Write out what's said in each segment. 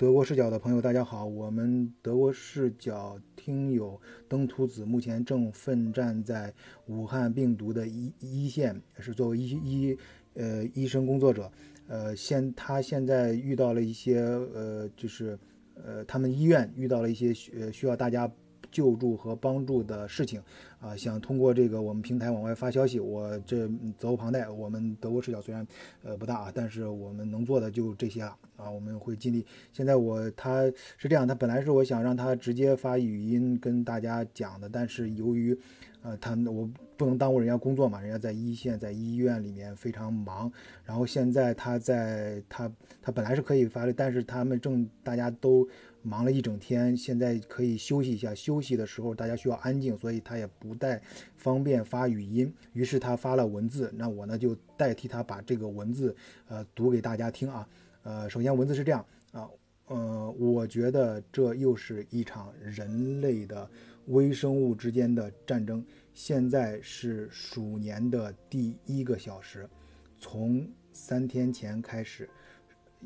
德国视角的朋友，大家好。我们德国视角听友登徒子目前正奋战在武汉病毒的一一线，是作为医医呃医生工作者。呃，现他现在遇到了一些呃，就是呃，他们医院遇到了一些需需要大家救助和帮助的事情啊，想通过这个我们平台往外发消息。我这责无旁贷。我们德国视角虽然呃不大啊，但是我们能做的就这些了。啊，我们会尽力。现在我他是这样，他本来是我想让他直接发语音跟大家讲的，但是由于，呃，他我不能耽误人家工作嘛，人家在一线，在医院里面非常忙。然后现在他在他他本来是可以发的，但是他们正大家都忙了一整天，现在可以休息一下。休息的时候大家需要安静，所以他也不太方便发语音。于是他发了文字，那我呢就代替他把这个文字呃读给大家听啊。呃，首先文字是这样啊，呃我觉得这又是一场人类的微生物之间的战争。现在是鼠年的第一个小时，从三天前开始，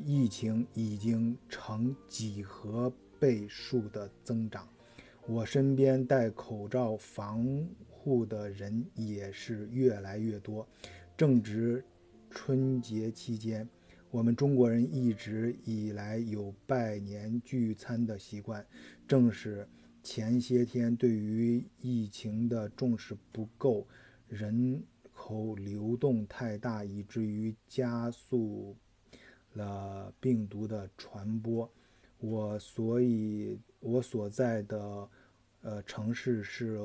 疫情已经呈几何倍数的增长。我身边戴口罩防护的人也是越来越多。正值春节期间。我们中国人一直以来有拜年聚餐的习惯，正是前些天对于疫情的重视不够，人口流动太大，以至于加速了病毒的传播。我所以，我所在的呃城市是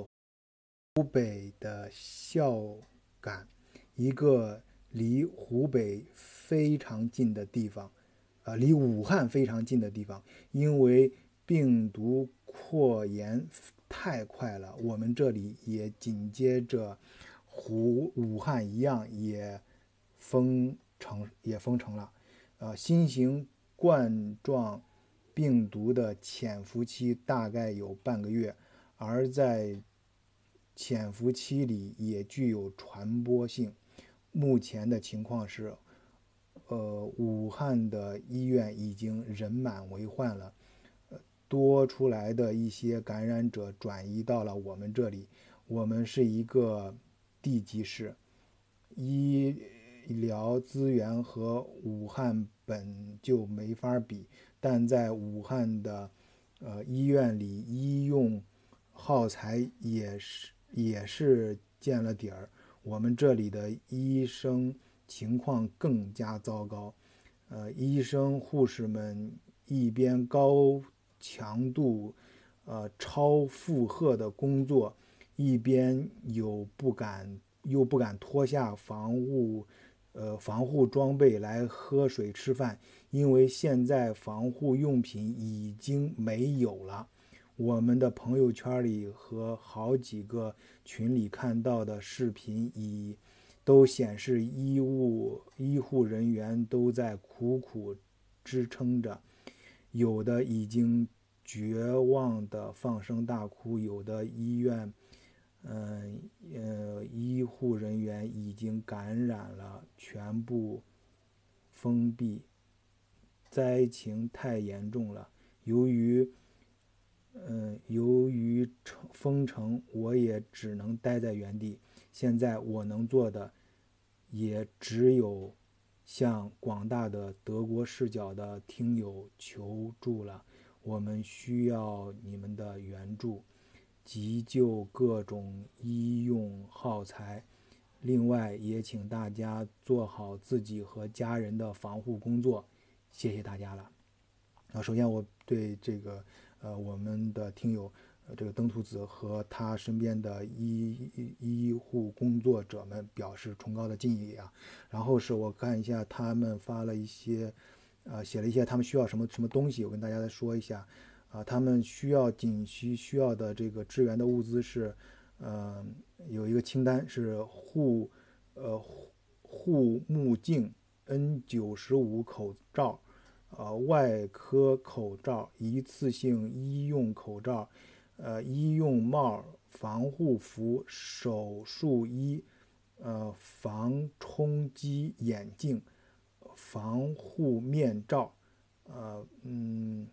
湖北的孝感，一个。离湖北非常近的地方，啊，离武汉非常近的地方，因为病毒扩延太快了，我们这里也紧接着湖武汉一样也封城，也封城了。呃，新型冠状病毒的潜伏期大概有半个月，而在潜伏期里也具有传播性。目前的情况是，呃，武汉的医院已经人满为患了，呃，多出来的一些感染者转移到了我们这里。我们是一个地级市，医疗资源和武汉本就没法比，但在武汉的呃医院里，医用耗材也是也是见了底儿。我们这里的医生情况更加糟糕，呃，医生护士们一边高强度、呃超负荷的工作，一边有不敢又不敢脱下防护呃防护装备来喝水吃饭，因为现在防护用品已经没有了。我们的朋友圈里和好几个群里看到的视频，已都显示医务医护人员都在苦苦支撑着，有的已经绝望的放声大哭，有的医院，嗯呃，医护人员已经感染了，全部封闭，灾情太严重了，由于。嗯，由于城封城，我也只能待在原地。现在我能做的，也只有向广大的德国视角的听友求助了。我们需要你们的援助，急救各种医用耗材。另外，也请大家做好自己和家人的防护工作。谢谢大家了。啊，首先我对这个。呃，我们的听友，呃，这个登徒子和他身边的医医护工作者们表示崇高的敬意啊。然后是我看一下他们发了一些，呃，写了一些他们需要什么什么东西，我跟大家再说一下。啊，他们需要紧急需要的这个支援的物资是，呃，有一个清单是护，呃，护目镜 N 九十五口罩。呃，外科口罩、一次性医用口罩、呃，医用帽、防护服、手术衣、呃，防冲击眼镜、防护面罩、呃嗯，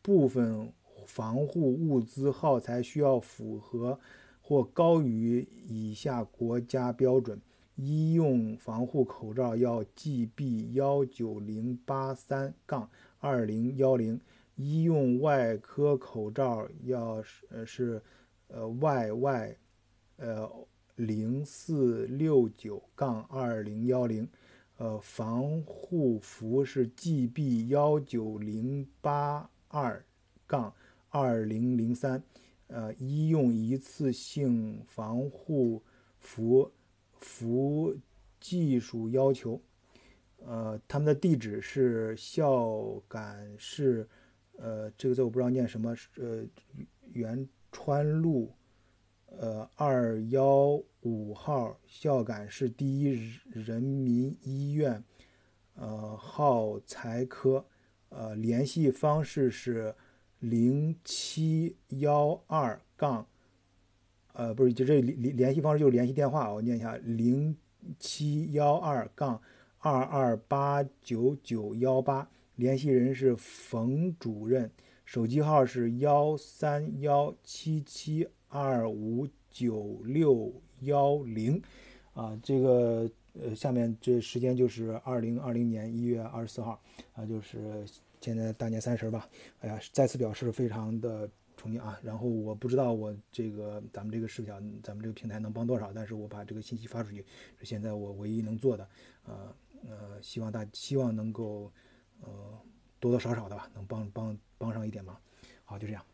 部分防护物资耗材需要符合或高于以下国家标准：医用防护口罩要 GB 幺九零八三杠二零幺零，医用外科口罩要是呃是呃 YY 呃零四六九杠二零幺零。呃，防护服是 GB 幺九零八二杠二零零三，呃，医用一次性防护服服技术要求，呃，他们的地址是孝感市，呃，这个字我不知道念什么，呃，元川路。呃，二幺五号孝感市第一人民医院，呃，耗材科，呃，联系方式是零七幺二杠，呃，不是，就这联联系方式就是联系电话，我念一下零七幺二杠二二八九九幺八，联系人是冯主任，手机号是幺三幺七七。二五九六幺零，啊，这个呃，下面这时间就是二零二零年一月二十四号，啊，就是现在大年三十吧。哎呀，再次表示非常的啊。然后我不知道我这个咱们这个视角，咱们这个平台能帮多少，但是我把这个信息发出去，是现在我唯一能做的。呃呃，希望大希望能够呃多多少少的吧，能帮帮帮上一点忙。好，就这样。